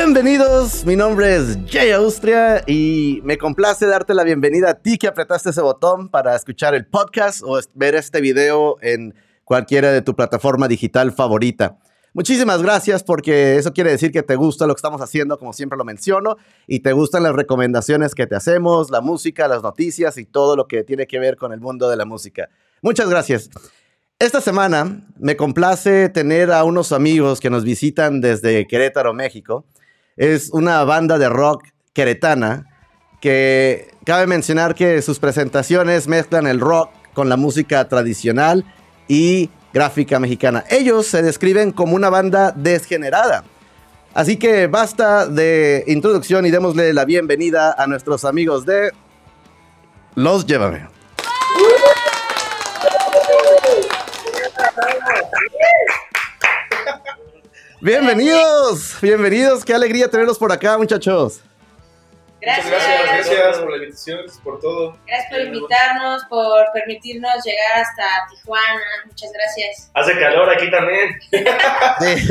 Bienvenidos, mi nombre es Jay Austria y me complace darte la bienvenida a ti que apretaste ese botón para escuchar el podcast o ver este video en cualquiera de tu plataforma digital favorita. Muchísimas gracias porque eso quiere decir que te gusta lo que estamos haciendo, como siempre lo menciono, y te gustan las recomendaciones que te hacemos, la música, las noticias y todo lo que tiene que ver con el mundo de la música. Muchas gracias. Esta semana me complace tener a unos amigos que nos visitan desde Querétaro, México. Es una banda de rock queretana que cabe mencionar que sus presentaciones mezclan el rock con la música tradicional y gráfica mexicana. Ellos se describen como una banda desgenerada. Así que basta de introducción y démosle la bienvenida a nuestros amigos de Los Llévame. Bienvenidos, bienvenidos, qué alegría tenerlos por acá, muchachos. Gracias. Muchas gracias, gracias por la invitación, por todo. Gracias por invitarnos, por permitirnos llegar hasta Tijuana. Muchas gracias. Hace calor aquí también. Sí,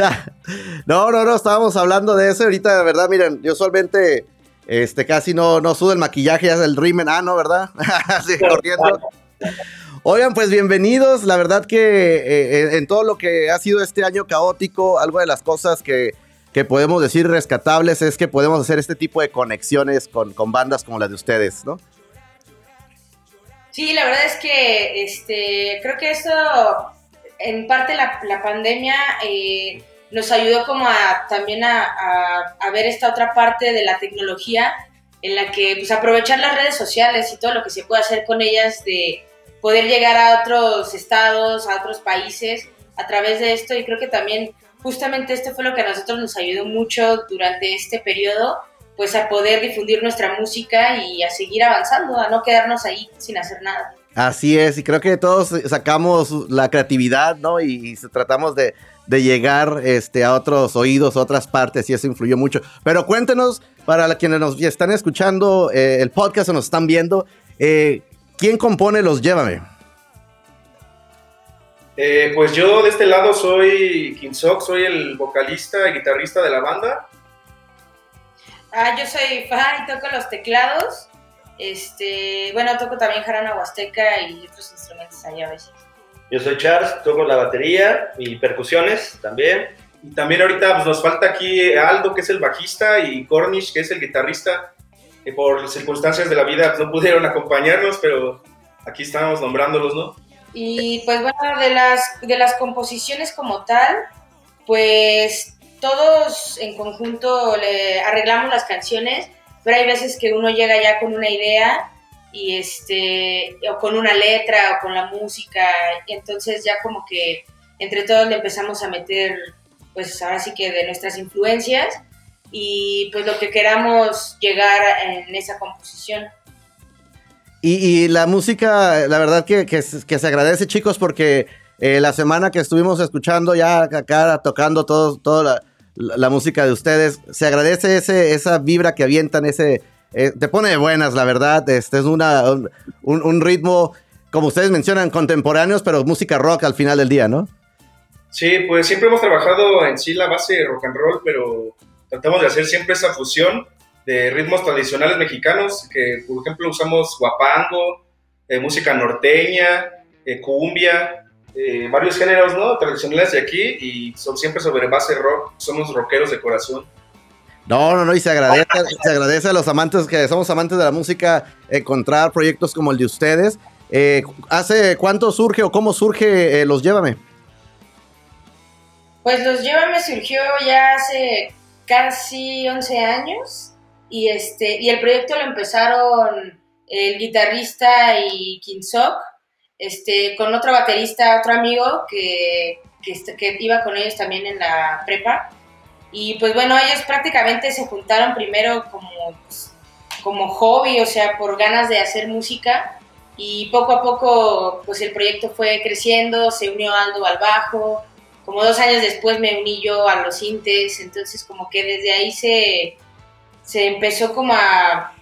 no, no, no, estábamos hablando de eso ahorita, de verdad, miren, yo usualmente este, casi no, no sudo el maquillaje, el rimen, ah, no, ¿verdad? Así corriendo. Oigan, pues bienvenidos. La verdad que eh, en todo lo que ha sido este año caótico, algo de las cosas que, que podemos decir rescatables es que podemos hacer este tipo de conexiones con, con bandas como las de ustedes, ¿no? Sí, la verdad es que este, creo que esto, en parte la, la pandemia eh, nos ayudó como a, también a, a, a ver esta otra parte de la tecnología en la que pues aprovechar las redes sociales y todo lo que se puede hacer con ellas de poder llegar a otros estados, a otros países a través de esto y creo que también justamente esto fue lo que a nosotros nos ayudó mucho durante este periodo, pues a poder difundir nuestra música y a seguir avanzando, a no quedarnos ahí sin hacer nada. Así es, y creo que todos sacamos la creatividad, ¿no? Y, y tratamos de, de, llegar este, a otros oídos, a otras partes, y eso influyó mucho. Pero cuéntenos, para quienes nos están escuchando eh, el podcast o nos están viendo, eh, ¿quién compone los Llévame? Eh, pues yo de este lado soy Kinsok, soy el vocalista y guitarrista de la banda. Ah, yo soy fan y toco los teclados. Este, bueno, toco también jarana huasteca y otros instrumentos allá a veces. Yo soy Charles, toco la batería y percusiones también. Y también ahorita pues, nos falta aquí Aldo, que es el bajista, y Cornish, que es el guitarrista, que por circunstancias de la vida no pudieron acompañarnos, pero aquí estamos nombrándolos, ¿no? Y pues bueno, de las, de las composiciones como tal, pues todos en conjunto le arreglamos las canciones, pero hay veces que uno llega ya con una idea y este o con una letra o con la música, y entonces ya como que entre todos le empezamos a meter pues ahora sí que de nuestras influencias y pues lo que queramos llegar en esa composición. Y, y, la música, la verdad que, que, que se agradece, chicos, porque eh, la semana que estuvimos escuchando ya acá tocando todo, toda la, la, música de ustedes, se agradece ese, esa vibra que avientan, ese, eh, te pone de buenas, la verdad. Este es una, un, un, ritmo, como ustedes mencionan, contemporáneos, pero música rock al final del día, ¿no? Sí, pues siempre hemos trabajado en sí la base de rock and roll, pero tratamos de hacer siempre esa fusión de ritmos tradicionales mexicanos, que por ejemplo usamos guapango, eh, música norteña, eh, cumbia, eh, varios géneros ¿no? tradicionales de aquí y son siempre sobre base rock, somos rockeros de corazón. No, no, no, y se agradece, se agradece a los amantes que somos amantes de la música encontrar proyectos como el de ustedes. Eh, ¿Hace cuánto surge o cómo surge Los Llévame? Pues Los Llévame surgió ya hace casi 11 años y, este, y el proyecto lo empezaron el guitarrista y Kinsok, este, con otro baterista, otro amigo que, que, iba con ellos también en la prepa. Y pues bueno, ellos prácticamente se juntaron primero como, pues, como hobby, o sea, por ganas de hacer música. Y poco a poco, pues el proyecto fue creciendo, se unió Aldo al bajo. Como dos años después me uní yo a los sintes, entonces como que desde ahí se, se empezó como a,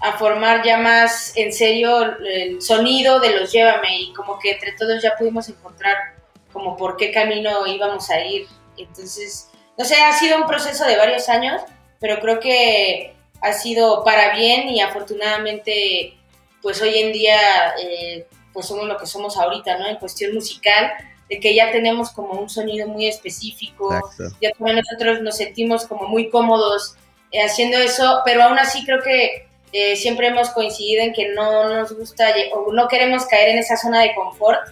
a, formar ya más en serio el sonido de los Llévame y como que entre todos ya pudimos encontrar como por qué camino íbamos a ir. Entonces no sé, ha sido un proceso de varios años, pero creo que ha sido para bien y afortunadamente, pues hoy en día, eh, pues somos lo que somos ahorita, ¿no? En cuestión musical, de que ya tenemos como un sonido muy específico, ya también nosotros nos sentimos como muy cómodos eh, haciendo eso, pero aún así creo que eh, siempre hemos coincidido en que no nos gusta o no queremos caer en esa zona de confort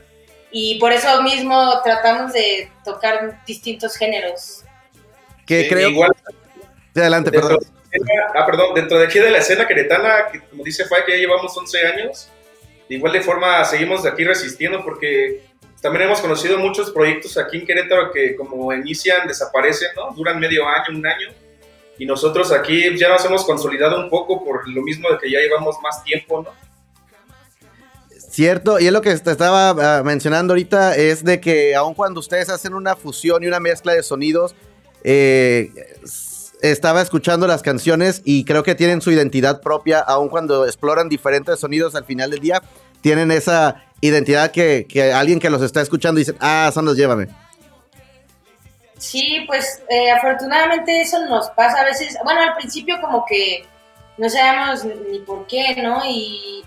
y por eso mismo tratamos de tocar distintos géneros. Que creo... Igual, adelante, perdón. ah, perdón, dentro de aquí de la escena queretana, que como dice Fue que ya llevamos 11 años, de igual de forma seguimos aquí resistiendo porque también hemos conocido muchos proyectos aquí en Querétaro que como inician, desaparecen, ¿no? Duran medio año, un año. Y nosotros aquí ya nos hemos consolidado un poco por lo mismo de que ya llevamos más tiempo, ¿no? Cierto, y es lo que te estaba ah, mencionando ahorita, es de que aun cuando ustedes hacen una fusión y una mezcla de sonidos, eh, estaba escuchando las canciones y creo que tienen su identidad propia, aun cuando exploran diferentes sonidos al final del día, tienen esa identidad que, alguien que los está escuchando dice, ah, son los llévame. Sí, pues eh, afortunadamente eso nos pasa a veces, bueno, al principio como que no sabemos ni por qué, ¿no? Y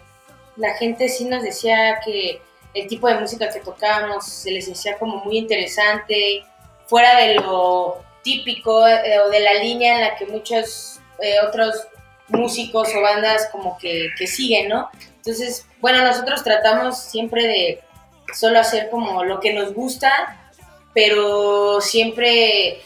la gente sí nos decía que el tipo de música que tocábamos se les hacía como muy interesante, fuera de lo típico eh, o de la línea en la que muchos eh, otros músicos o bandas como que, siguen, ¿no? Entonces, bueno, nosotros tratamos siempre de solo hacer como lo que nos gusta, pero siempre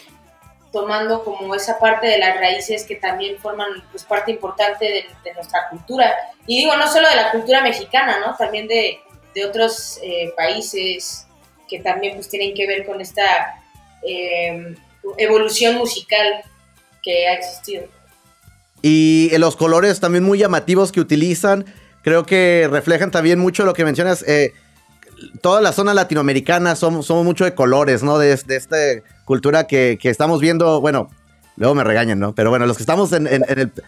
tomando como esa parte de las raíces que también forman pues parte importante de, nuestra cultura. Y digo, no solo de la cultura mexicana, ¿no? También de, de otros eh, países que también pues tienen que ver con esta eh, evolución musical que ha existido. Y los colores también muy llamativos que utilizan, creo que reflejan también mucho lo que mencionas. Eh, toda la zona latinoamericana somos, mucho de colores, ¿no? De, esta cultura que, estamos viendo, bueno, luego me regañan, ¿no? Pero bueno, los que estamos en,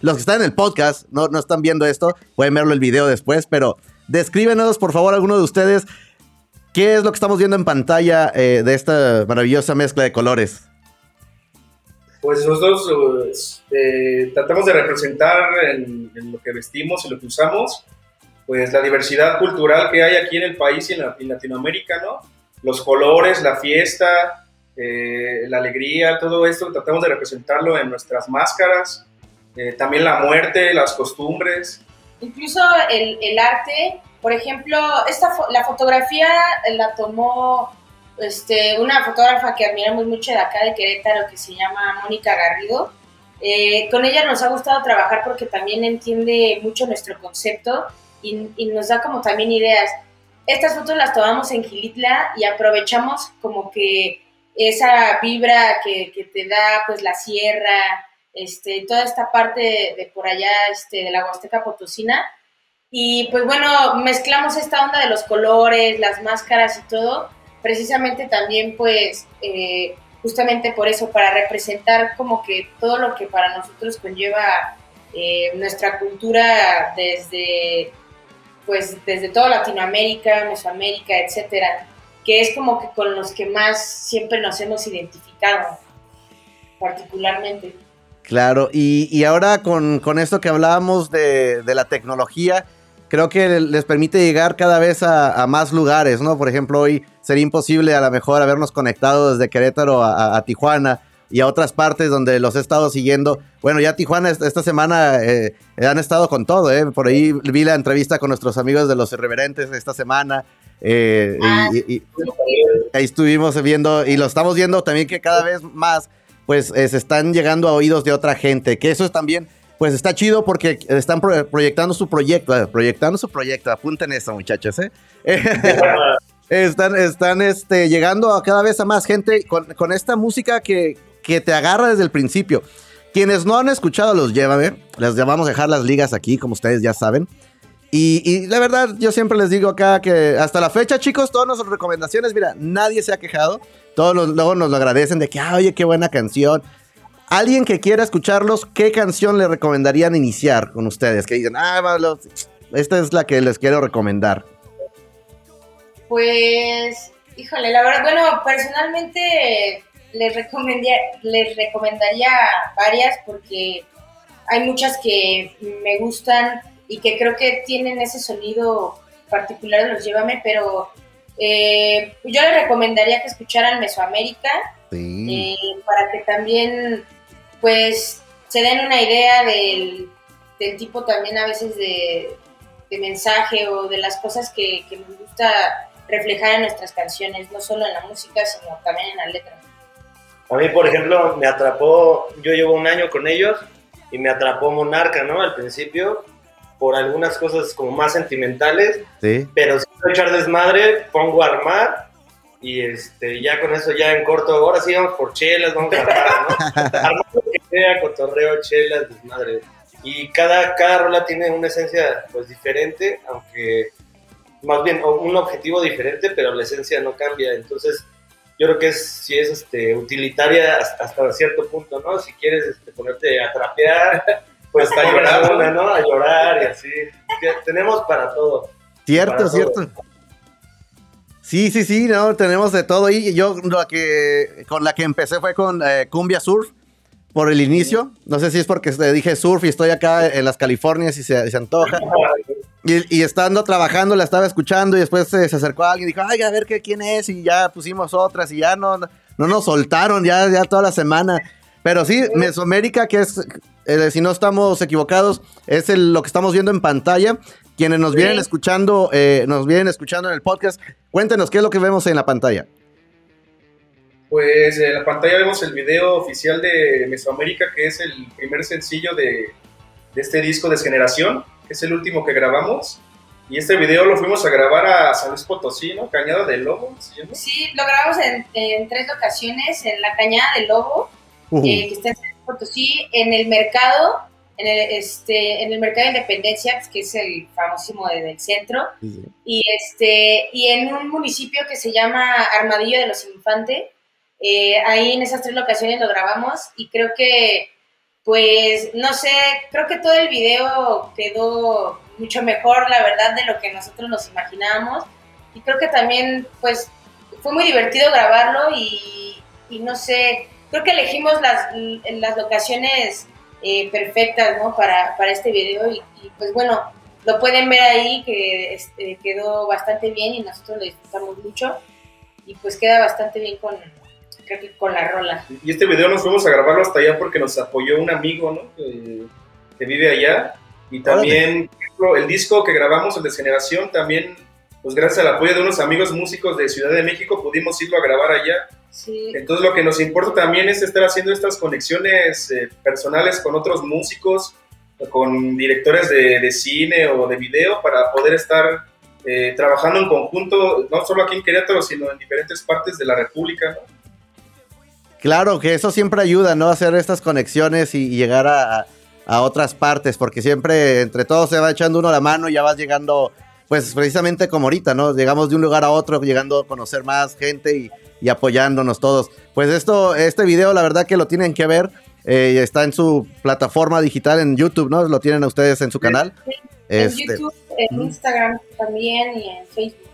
los que están en el podcast no, no están viendo esto, pueden verlo el video después, pero descríbenos, por favor, alguno de ustedes, qué es lo que estamos viendo en pantalla eh, de esta maravillosa mezcla de colores. Pues nosotros eh, tratamos de representar en, lo que vestimos y lo que usamos pues la diversidad cultural que hay aquí en el país y en, Latinoamérica, ¿no? Los colores, la fiesta, eh, la alegría, todo esto tratamos de representarlo en nuestras máscaras, eh, también la muerte, las costumbres. Incluso el, el arte, por ejemplo, esta la fotografía la tomó este, una fotógrafa que admiramos mucho de acá de Querétaro que se llama Mónica Garrido. Eh, con ella nos ha gustado trabajar porque también entiende mucho nuestro concepto y, nos da como también ideas. Estas fotos las tomamos en Gilitla y aprovechamos como que esa vibra que, que te da pues la sierra, este, toda esta parte de, por allá este, de la Huasteca Potosina. Y pues bueno, mezclamos esta onda de los colores, las máscaras y todo, precisamente también pues eh, justamente por eso, para representar como que todo lo que para nosotros conlleva eh, nuestra cultura desde pues desde toda Latinoamérica, Mesoamérica, etcétera, que es como que con los que más siempre nos hemos identificado, particularmente. Claro, y, ahora con, esto que hablábamos de, la tecnología, creo que les permite llegar cada vez a, más lugares, ¿no? Por ejemplo, hoy sería imposible a lo mejor habernos conectado desde Querétaro a Tijuana y a otras partes donde los he estado siguiendo. Bueno, ya Tijuana esta semana eh, han estado con todo, ¿eh? Por ahí vi la entrevista con nuestros amigos de los irreverentes esta semana. Eh, y, ahí estuvimos viendo y lo estamos viendo también que cada vez más pues eh, se están llegando a oídos de otra gente, que eso es también pues está chido porque están proyectando su proyecto, proyectando su proyecto, apunten eso muchachos, ¿eh? están, están este, llegando a cada vez a más gente con, con esta música que, que te agarra desde el principio. Quienes no han escuchado los Llévame, les vamos a dejar las ligas aquí, como ustedes ya saben. Y, la verdad, yo siempre les digo acá que hasta la fecha, chicos, todas nuestras recomendaciones, mira, nadie se ha quejado. Todos luego nos lo agradecen de que, ah, oye, qué buena canción. Alguien que quiera escucharlos, ¿qué canción le recomendarían iniciar con ustedes? Que digan, ah, esta es la que les quiero recomendar. Pues, híjole, la verdad, bueno, personalmente les recomendaría, les recomendaría varias porque hay muchas que me gustan y que creo que tienen ese sonido particular de los Llévame, pero eh, yo les recomendaría que escucharan Mesoamérica Sí. eh, para que también pues se den una idea del, del tipo también a veces de, de mensaje o de las cosas que, que nos gusta reflejar en nuestras canciones, no solo en la música, sino también en la letra. A mí, por ejemplo, me atrapó, yo llevo un año con ellos y me atrapó Monarca, ¿no? Al principio, por algunas cosas como más sentimentales, Sí. pero si quiero echar desmadre, pongo a armar y este, ya con eso ya en corto, ahora sí vamos por chelas, vamos a armar, ¿no? armar lo que sea, cotorreo, chelas, desmadre. Y cada, cada rola tiene una esencia pues diferente, aunque más bien un objetivo diferente, pero la esencia no cambia. Entonces, yo creo que es, sí es este, utilitaria hasta, hasta cierto punto, ¿no? Si quieres este, ponerte a trapear, pues pongan llorar, ¿no? una, ¿no? A llorar y así. Tenemos para todo. Cierto, Para cierto. Sí, sí, sí, no, tenemos de todo. Y yo la que con la que empecé fue con eh, Cumbia Surf por el inicio. No sé si es porque dije surf y estoy acá en las Californias y se, se antoja. Y, y estando trabajando la estaba escuchando y después se, se acercó alguien y dijo, ay, a ver qué, quién es. Y ya pusimos otras y ya no, no nos soltaron ya, ya toda la semana. Pero sí, Mesoamérica, que es, eh, si no estamos equivocados, es el- lo que estamos viendo en pantalla. Quienes nos vienen Sí. escuchando, eh, nos vienen escuchando en el podcast, cuéntenos qué es lo que vemos en la pantalla. Pues en la pantalla vemos el video oficial de Mesoamérica, que es el primer sencillo de, de este disco Desgeneración, que es el último que grabamos. Y este video lo fuimos a grabar a San Luis Potosí, ¿no? Cañada del Lobo, ¿se llama? Sí, lo grabamos en, en tres ocasiones, en la Cañada del Lobo, eh, que está en San Luis Potosí, en el mercado, en el, este, en el mercado de Independencia, que es el famosísimo de- del centro, Sí, sí. y, este, y en un municipio que se llama Armadillo de los Infantes. Eh, ahí en esas tres locaciones lo grabamos y creo que, pues, no sé, creo que todo el video quedó mucho mejor, la verdad, de lo que nosotros nos imaginábamos. Y creo que también, pues, fue muy divertido grabarlo y, no sé, creo que elegimos las, las locaciones eh, perfectas, ¿no? Para, para este video y, y, pues bueno, lo pueden ver ahí que este, quedó bastante bien y nosotros lo disfrutamos mucho y pues queda bastante bien con, creo que con la rola. Y este video nos fuimos a grabarlo hasta allá porque nos apoyó un amigo, ¿no? Que, que vive allá. Y también el disco que grabamos, el Desgeneración, también, pues gracias al apoyo de unos amigos músicos de Ciudad de México, pudimos irlo a grabar allá. Sí, Entonces lo que nos importa también es estar haciendo estas conexiones eh, personales con otros músicos, con directores de, de cine o de video para poder estar eh, trabajando en conjunto, no solo aquí en Querétaro, sino en diferentes partes de la República. ¿no? Claro, que eso siempre ayuda, ¿no? Hacer estas conexiones y, y llegar a, a- otras partes, porque siempre entre todos se va echando uno la mano y ya vas llegando, pues precisamente como ahorita, ¿no? Llegamos de un lugar a otro, llegando a conocer más gente y, y apoyándonos todos. Pues esto, este video, la verdad que lo tienen que ver. eh, está en su plataforma digital en YouTube, ¿no? Lo tienen ustedes en su canal. en Este, YouTube, en. Instagram también y en Facebook.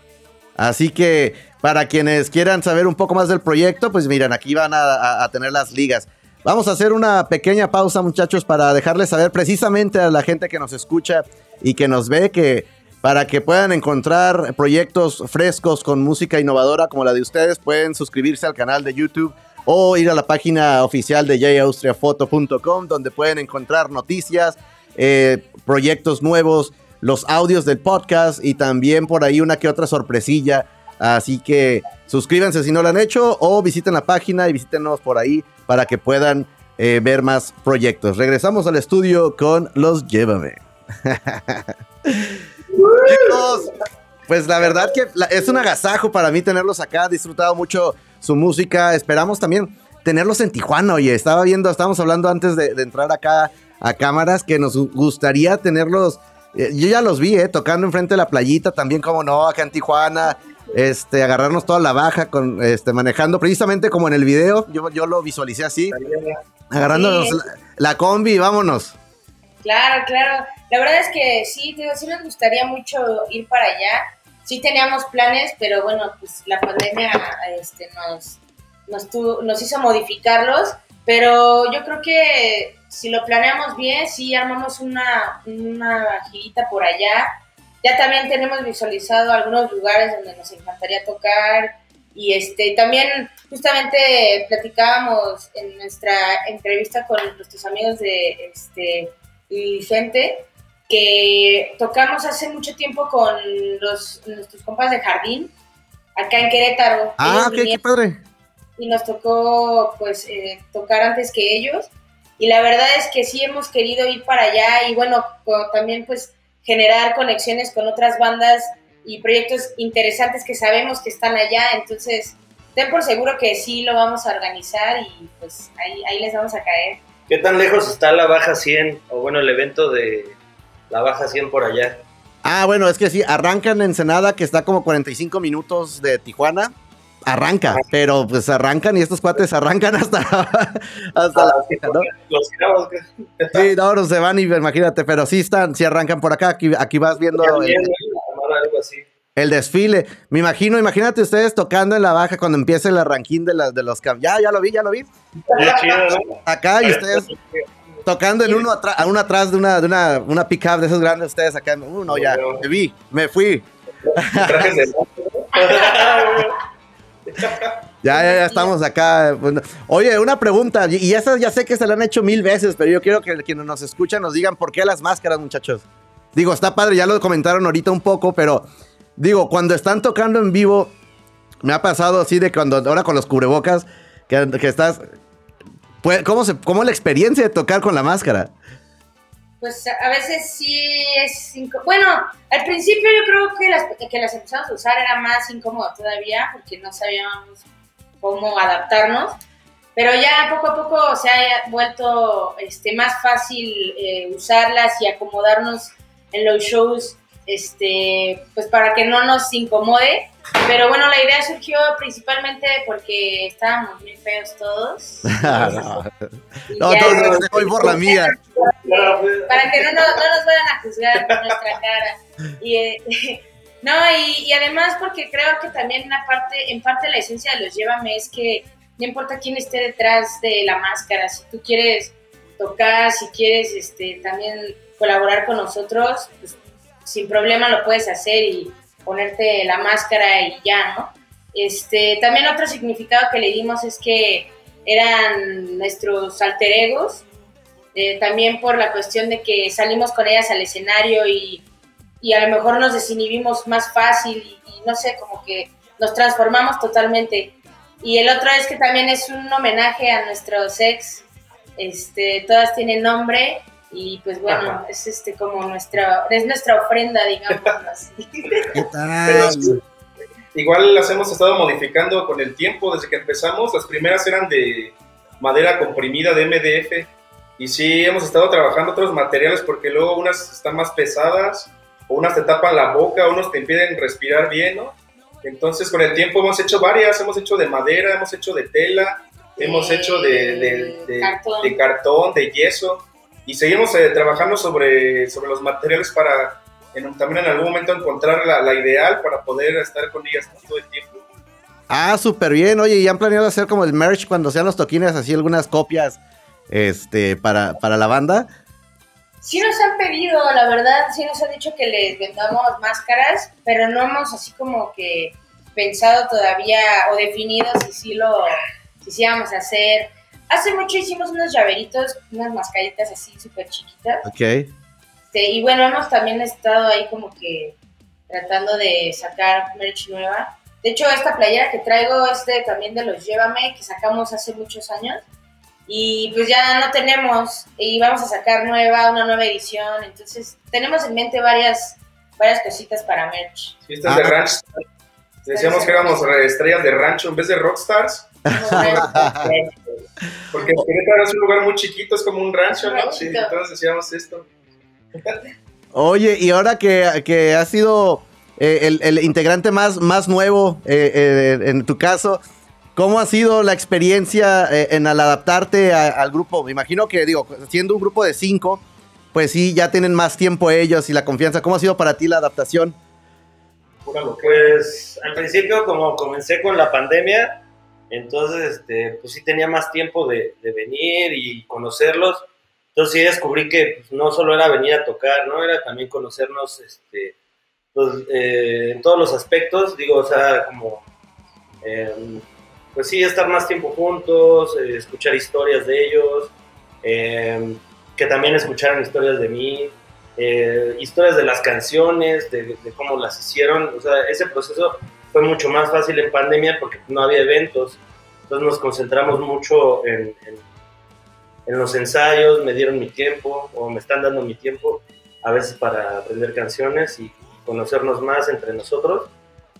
Así que para quienes quieran saber un poco más del proyecto, pues miren, aquí van a, tener las ligas. Vamos a hacer una pequeña pausa, muchachos, para dejarles saber precisamente a la gente que nos escucha y que nos ve que para que puedan encontrar proyectos frescos con música innovadora como la de ustedes, pueden suscribirse al canal de YouTube o ir a la página oficial de jaustriafoto.com donde pueden encontrar noticias, eh, proyectos nuevos, los audios del podcast y también por ahí una que otra sorpresilla. Así que suscríbanse si no lo han hecho o visiten la página y visítenos por ahí para que puedan eh, ver más proyectos. Regresamos al estudio con los Llévame. Chicos, pues la verdad que la- es un agasajo para mí tenerlos acá. He disfrutado mucho su música. Esperamos también tenerlos en Tijuana. Oye, estaba viendo, estábamos hablando antes de, de entrar acá a cámaras que nos gustaría tenerlos. eh, yo ya los vi, eh, tocando enfrente de la playita, también como no, acá en Tijuana. Este, agarrarnos toda la baja, con, este, manejando precisamente como en el video. Yo, yo lo visualicé así, agarrándonos Sí. la, la combi y vámonos. Claro, claro. La verdad es que sí, digo, sí nos gustaría mucho ir para allá. Sí teníamos planes, pero bueno, pues la pandemia este, nos, nos, tu- nos hizo modificarlos, pero yo creo que si lo planeamos bien, sí armamos una, una girita por allá. Ya también tenemos visualizado algunos lugares donde nos encantaría tocar y este también justamente platicábamos en nuestra entrevista con nuestros amigos de este Vicente que tocamos hace mucho tiempo con los, nuestros compas de jardín acá en Querétaro. Ah, qué padre. y nos tocó pues eh, tocar antes que ellos y la verdad es que sí hemos querido ir para allá y bueno también pues generar conexiones con otras bandas y proyectos interesantes que sabemos que están allá entonces ten por seguro que sí lo vamos a organizar y pues ahí, ahí les vamos a caer ¿Qué tan lejos está la Baja 100? O bueno, el evento de la Baja 100 por allá. Ah, bueno, es que sí, arrancan en Ensenada, que está como 45 minutos de Tijuana. Arranca, pero pues arrancan y estos cuates arrancan hasta, hasta la ¿no? Los cabos. que- Sí, no, no se van y imagínate, pero sí están, sí arrancan por acá. Aquí, aquí vas viendo el, el desfile. Me imagino, imagínate ustedes tocando en la baja cuando empiece el arranquín de, las de los cam- Ya, ya lo vi, ya lo vi. Acá y ustedes tocando en uno, atrás uno atrás de una, de una, una pick-up de esos grandes, ustedes acá. Uno ya, me vi, me fui. Ya, ya, ya estamos acá. Bueno, Oye, una pregunta, y- y esa ya sé que se la han hecho mil veces, pero yo quiero que quienes nos escuchan nos digan por qué las máscaras, muchachos. Digo, está padre, ya lo comentaron ahorita un poco, pero digo, cuando están tocando en vivo, me ha pasado así de cuando ahora con los cubrebocas, que, que estás. pues, ¿cómo, se, ¿Cómo la experiencia de tocar con la máscara? Pues a veces sí es bueno al principio yo creo que las que las empezamos a usar era más incómodo todavía porque no sabíamos cómo adaptarnos pero ya poco a poco se ha vuelto este más fácil eh, usarlas y acomodarnos en los shows este pues para que no nos incomode pero bueno la idea surgió principalmente porque estábamos muy feos todos no, no ya- todos voy por la mía. para que no, nos- no nos vayan a juzgar por nuestra cara. Y, eh, no, y, y además porque creo que también una parte, en parte la esencia de los Llévame es que no importa quién esté detrás de la máscara, si tú quieres tocar, si quieres este, también colaborar con nosotros, pues sin problema lo puedes hacer y ponerte la máscara y ya, ¿no? Este, también otro significado que le dimos es que eran nuestros alter egos, eh, también por la cuestión de que salimos con ellas al escenario y, y a lo mejor nos desinhibimos más fácil y, no sé, como que nos transformamos totalmente. Y el otro es que también es un homenaje a nuestros ex, este, todas tienen nombre y pues bueno, Ajá. es este como nuestra, es nuestra ofrenda, digamos así. Igual las hemos estado modificando con el tiempo, desde que empezamos. Las primeras eran de madera comprimida de MDF. Y sí, hemos estado trabajando otros materiales porque luego unas están más pesadas, o unas te tapan la boca, unos te impiden respirar bien, ¿no? Entonces, con el tiempo hemos hecho varias. Hemos hecho de madera, hemos hecho de tela, hemos hecho de, de- de- cartón. de cartón, de yeso. Y seguimos eh, trabajando sobre, sobre los materiales para en- también en algún momento encontrar la, la ideal para poder estar con ellas todo el tiempo. Ah, súper bien. Oye, ¿y han planeado hacer como el merch cuando sean los toquines, así algunas copias este, para, para la banda? Sí nos han pedido, la verdad, sí nos han dicho que les vendamos máscaras, pero no hemos así como que pensado todavía o definido si sí lo si sí vamos a hacer. Hace mucho hicimos unos llaveritos, unas mascaritas así súper chiquitas. Ok. Este, y bueno, hemos también estado ahí como que tratando de sacar merch nueva. De hecho, esta playera que traigo es de, también de los Llévame, que sacamos hace muchos años. Y pues ya no tenemos, y vamos a sacar nueva, una nueva edición. Entonces, tenemos en mente varias, varias cositas para merch. Y esta es de Ah. ranch. Decíamos que éramos estrellas de rancho en vez de rockstars, porque Querétaro es un lugar muy chiquito, es como un rancho, ¿no? Sí, entonces decíamos esto. Oye, y ahora que, que has sido eh, el, el integrante más, más nuevo eh, eh, en tu caso, ¿cómo ha sido la experiencia eh, en al adaptarte a- al grupo? Me imagino que, digo, siendo un grupo de cinco, pues sí, ya tienen más tiempo ellos y la confianza. ¿Cómo ha sido para ti la adaptación? Locura. Pues al principio, como comencé con la pandemia, Entonces, este, pues sí tenía más tiempo de, venir y conocerlos. Entonces sí descubrí que pues, no solo era venir a tocar, ¿no? Era también conocernos este, pues, eh, en todos los aspectos, digo, o sea, como, eh, pues sí, estar más tiempo juntos, eh, escuchar historias de ellos, que también escucharan historias de mí, historias de las canciones, de, cómo las hicieron, o sea, ese proceso fue mucho más fácil en pandemia porque no había eventos, entonces nos concentramos mucho en, en, en los ensayos, me dieron mi tiempo o me están dando mi tiempo a veces para aprender canciones y conocernos más entre nosotros.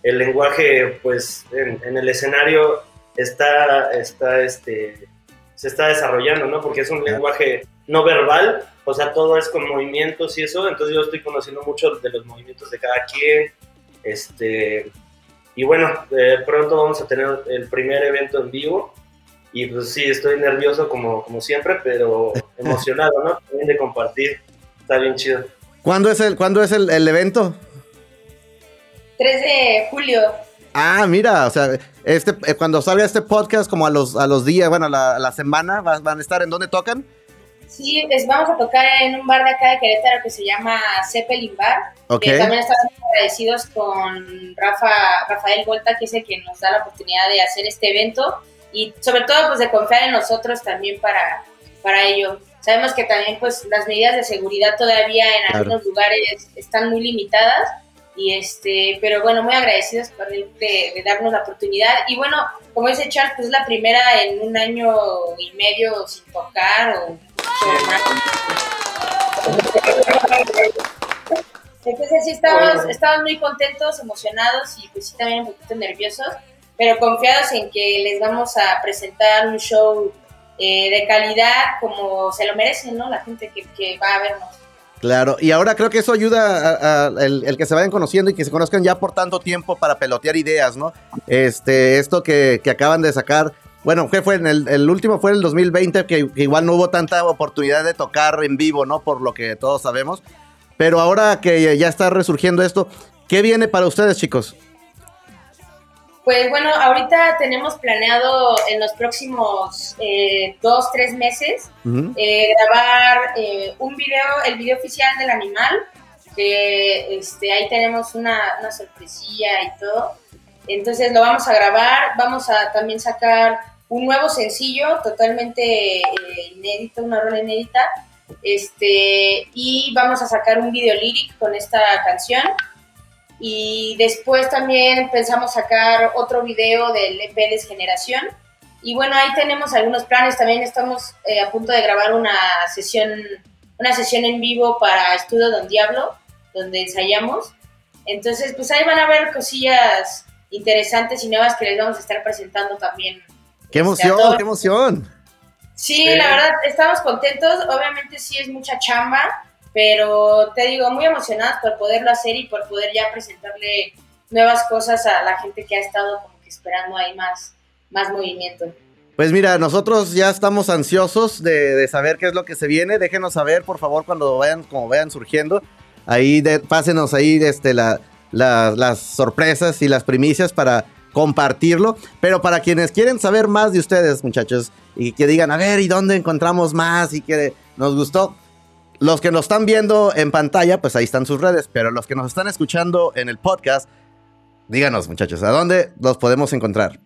El lenguaje, pues, en, en el escenario está, está, este, se está desarrollando, ¿no? Porque es un lenguaje no verbal, o sea, todo es con movimientos y eso, entonces yo estoy conociendo mucho de los movimientos de cada quien, este, y bueno, eh, pronto vamos a tener el primer evento en vivo, y pues sí, estoy nervioso como, como siempre, pero emocionado, ¿no? También de compartir, está bien chido. ¿Cuándo es el, ¿cuándo es el, el evento? 3 de julio. Ah, mira, o sea, este, eh, cuando salga este podcast, como a los, a los días, bueno, a la, a la semana, ¿van, ¿van, a estar en dónde tocan? Sí, les vamos a tocar en un bar de acá de Querétaro que se llama Zeppelin Bar. Okay. Eh, también estamos agradecidos con Rafa, Rafael Volta, que es el que nos da la oportunidad de hacer este evento y sobre todo pues de confiar en nosotros también para, para ello. Sabemos que también pues las medidas de seguridad todavía en claro. algunos lugares están muy limitadas y este, pero bueno, muy agradecidos por de, de, darnos la oportunidad. Y bueno, como dice Charles, pues es la primera en un año y medio sin tocar o entonces sí estamos, estamos muy contentos, emocionados y pues sí también un poquito nerviosos, pero confiados en que les vamos a presentar un show eh, de calidad como se lo merecen, ¿no? La gente que, que va a vernos. Claro, y ahora creo que eso ayuda a, a el, el, que se vayan conociendo y que se conozcan ya por tanto tiempo para pelotear ideas, ¿no? Este, esto que, que acaban de sacar, bueno, ¿qué fue? En el, el, último fue en el 2020, que, que, igual no hubo tanta oportunidad de tocar en vivo, ¿no? Por lo que todos sabemos. Pero ahora que ya está resurgiendo esto, ¿qué viene para ustedes, chicos? Pues bueno, ahorita tenemos planeado en los próximos eh, dos, tres meses uh -huh. eh, grabar eh, un video, el video oficial del animal, que este, ahí tenemos una, una sorpresilla y todo. Entonces lo vamos a grabar, vamos a también sacar un nuevo sencillo totalmente eh, inédito, una rola inédita, este, y vamos a sacar un video lyric con esta canción. Y después también pensamos sacar otro video del EP Desgeneración. Y bueno, ahí tenemos algunos planes. También estamos eh, a punto de grabar una sesión, una sesión en vivo para Estudio Don Diablo, donde ensayamos. Entonces, pues ahí van a ver cosillas interesantes y nuevas que les vamos a estar presentando también. ¡Qué emoción! ¡Qué emoción! Sí, sí, la verdad, estamos contentos. Obviamente sí es mucha chamba, pero te digo, muy emocionados por poderlo hacer y por poder ya presentarle nuevas cosas a la gente que ha estado como que esperando ahí más, más movimiento. Pues mira, nosotros ya estamos ansiosos de, de, saber qué es lo que se viene. Déjenos saber, por favor, cuando vayan, como vayan surgiendo. Ahí de, pásenos ahí este, la, la, las sorpresas y las primicias para compartirlo. Pero para quienes quieren saber más de ustedes, muchachos, y que digan, a ver, ¿y dónde encontramos más? Y que nos gustó. Los que nos están viendo en pantalla, pues ahí están sus redes, pero los que nos están escuchando en el podcast, díganos muchachos, ¿a dónde los podemos encontrar?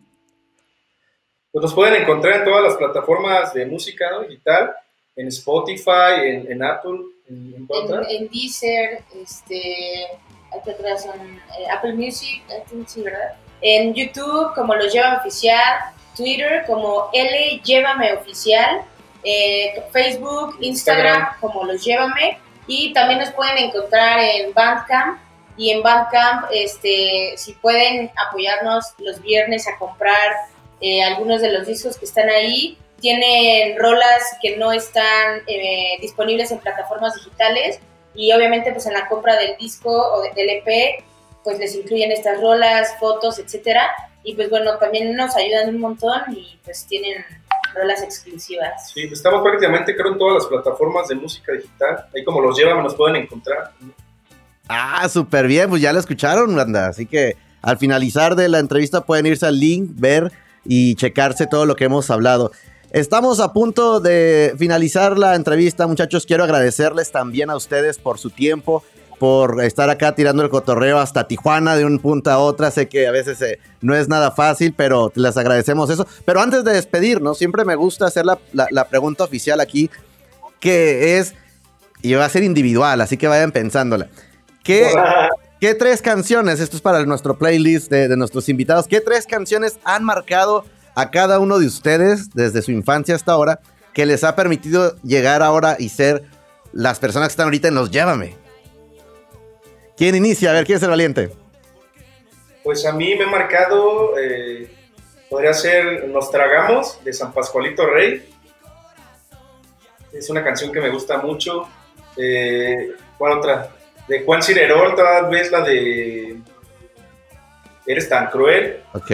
Pues nos pueden encontrar en todas las plataformas de música ¿no? digital, en Spotify, en, en Apple, en, en, en, en Deezer, este, son, eh, Apple Music, sí, ¿verdad? En YouTube como Los Lleva Oficial, Twitter como L Llévame Oficial, eh, Facebook, Instagram, Instagram, como los Llévame. Y también nos pueden encontrar en Bandcamp. Y en Bandcamp este, si pueden apoyarnos los viernes a comprar eh, algunos de los discos que están ahí tienen rolas que no están eh, disponibles en plataformas digitales y obviamente pues en la compra del disco o de, del EP pues les incluyen estas rolas, fotos, etcétera y pues bueno también nos ayudan un montón y pues tienen rolas exclusivas. Sí, estamos prácticamente creo en todas las plataformas de música digital. Ahí como los llevan nos pueden encontrar. Ah, súper bien, pues ya lo escucharon, banda. Así que al finalizar de la entrevista pueden irse al link, ver y checarse todo lo que hemos hablado. Estamos a punto de finalizar la entrevista, muchachos. Quiero agradecerles también a ustedes por su tiempo, por estar acá tirando el cotorreo hasta Tijuana de un punto a otra. Sé que a veces eh, no es nada fácil, pero les agradecemos eso. Pero antes de despedirnos, siempre me gusta hacer la, la- la pregunta oficial aquí, que es, y va a ser individual, así que vayan pensándola. ¿Qué, ¿Qué tres canciones, esto es para nuestro playlist de, de nuestros invitados, qué tres canciones han marcado a cada uno de ustedes desde su infancia hasta ahora que les ha permitido llegar ahora y ser las personas que están ahorita en los Llévame? ¿Quién inicia? A ver, ¿quién es el valiente? Pues a mí me ha marcado, eh, podría ser Nos Tragamos de San Pascualito Rey. Es una canción que me gusta mucho. Eh, ¿Cuál otra? De Juan Cirerol, tal vez la de Eres tan cruel. Ok.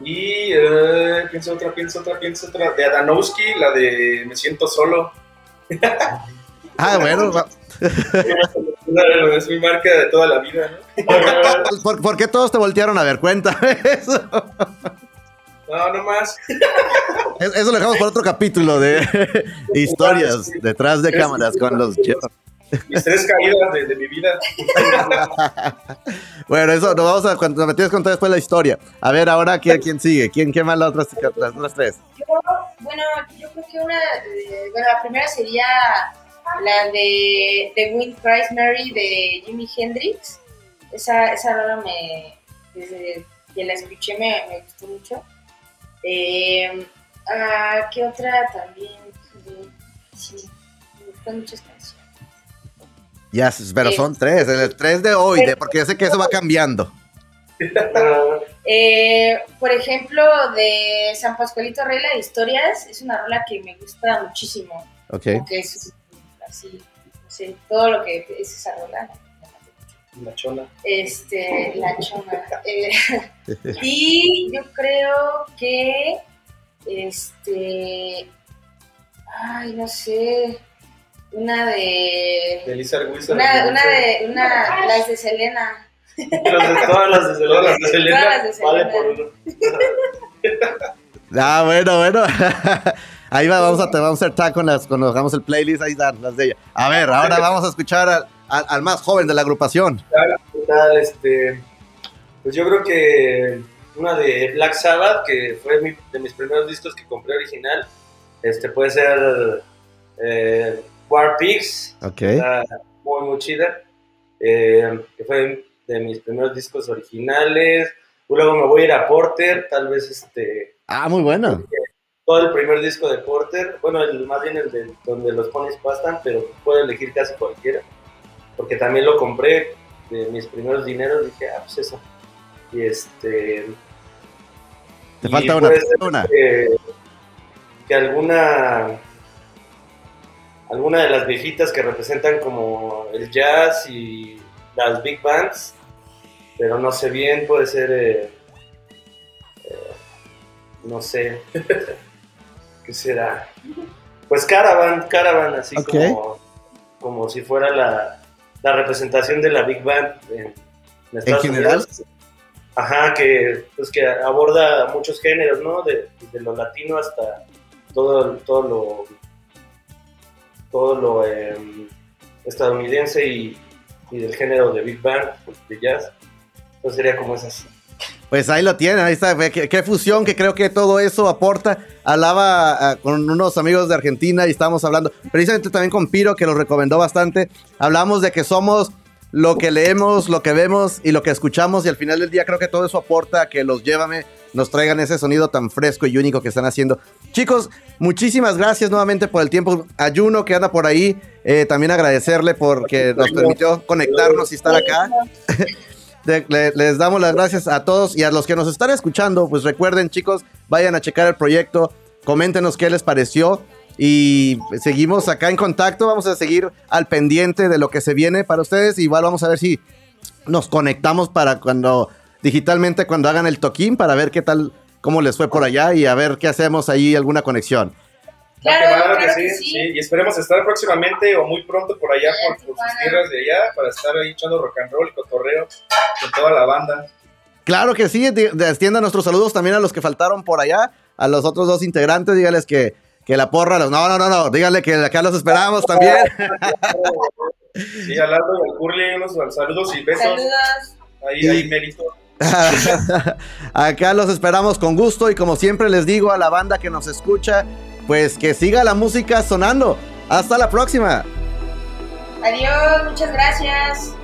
Y eh, pienso otra, pienso otra, pienso otra. De Adanowski, la de Me siento solo. Ah, bueno, Es mi marca de toda la vida, ¿no? ¿por, por qué todos te voltearon a ver? Cuéntame eso. No, no más. Es- Eso lo dejamos por otro capítulo de historias detrás de cámaras con los. Mis tres caídas de, de mi vida. Bueno, eso nos vamos a cuando me tienes que contar después la historia. A ver, ahora quién, quién sigue, quién qué más las otras las otras tres. Yo, bueno, yo creo que una, eh, bueno, la primera sería la de The Wind Cries Mary de Jimi Hendrix. Esa, esa rola me, desde que la escuché me, me gustó mucho. Eh, ah, ¿Qué otra también? Sí, me gustan muchas canciones. Ya, pero son tres, el tres de hoy, de, porque yo sé que eso va cambiando. Eh, por ejemplo, de San Pascualito Rey, la de historias, es una rola que me gusta muchísimo. Ok. Porque es así, no sé, todo lo que es esa rola. La chola. Este, la chona. Eh, y yo creo que, este, ay, no sé, una de, De Lisa Wizard. una, una de, una, las de Selena. Los de todas las de Todas las Selena. de Selena. Todas las de Selena. Vale por uno. Ah, bueno, bueno. Ahí va, vamos a, te vamos a hacer tag con las, cuando hagamos el playlist, ahí están las de ella. A ver, ahora vamos a escuchar al, al- al más joven de la agrupación. ¿Qué tal? Este, pues yo creo que una de Black Sabbath, que fue mi- de mis primeros discos que compré original, este puede ser eh, War Pigs, Ok. está muy, muy chida, eh, que fue de mis primeros discos originales. Luego me voy a ir a Porter, tal vez este, Ah, muy bueno. todo el primer disco de Porter, bueno, el, más bien el de donde los ponis pastan, pero puedo elegir casi cualquiera, porque también lo compré de mis primeros dineros, dije, ah, pues eso. Y este... Te y falta una. Que, que alguna alguna de las viejitas que representan como el jazz y las big bands, pero no sé bien, puede ser, eh, eh, no sé, ¿qué será? Pues Caravan, Caravan, así como, como si fuera la, la representación de la big band en, en Estados general? Unidos. Ajá, que, pues que aborda muchos géneros, ¿no? De, desde lo latino hasta todo, todo lo todo lo em, estadounidense y, y del género de big band, pues, de jazz. Entonces sería como esas. Pues ahí lo tienen, ahí está. Qué, qué fusión que creo que todo eso aporta. Hablaba ah, con unos amigos de Argentina y estábamos hablando, precisamente también con Piro, que lo recomendó bastante. Hablamos de que somos lo que leemos, lo que vemos y lo que escuchamos. Y al final del día creo que todo eso aporta a que los Llévame nos traigan ese sonido tan fresco y único que están haciendo. Chicos, muchísimas gracias nuevamente por el tiempo. Ayuno que anda por ahí, eh, también agradecerle porque nos permitió conectarnos y estar acá. Les damos las gracias a todos y a los que nos están escuchando, pues recuerden chicos, vayan a checar el proyecto, coméntenos qué les pareció y seguimos acá en contacto, vamos a seguir al pendiente de lo que se viene para ustedes, igual vamos a ver si nos conectamos para cuando digitalmente cuando hagan el toquín para ver qué tal cómo les fue por allá y a ver qué hacemos ahí alguna conexión. Claro, Claro, claro que, que sí, sí. sí. Y esperemos estar próximamente o muy pronto por allá, por, por sus tierras de allá, para estar ahí echando rock and roll y cotorreo con toda la banda. Claro que sí, extienda nuestros saludos también a los que faltaron por allá, a los otros dos integrantes, dígales que, que la porra, los, no, no, no, no, díganle que acá los esperamos también. Sí, al lado y al Curly, unos saludos y besos. Saludos. Ahí hay mérito. Acá los esperamos con gusto y como siempre les digo a la banda que nos escucha, pues que siga la música sonando. Hasta la próxima. Adiós, muchas gracias.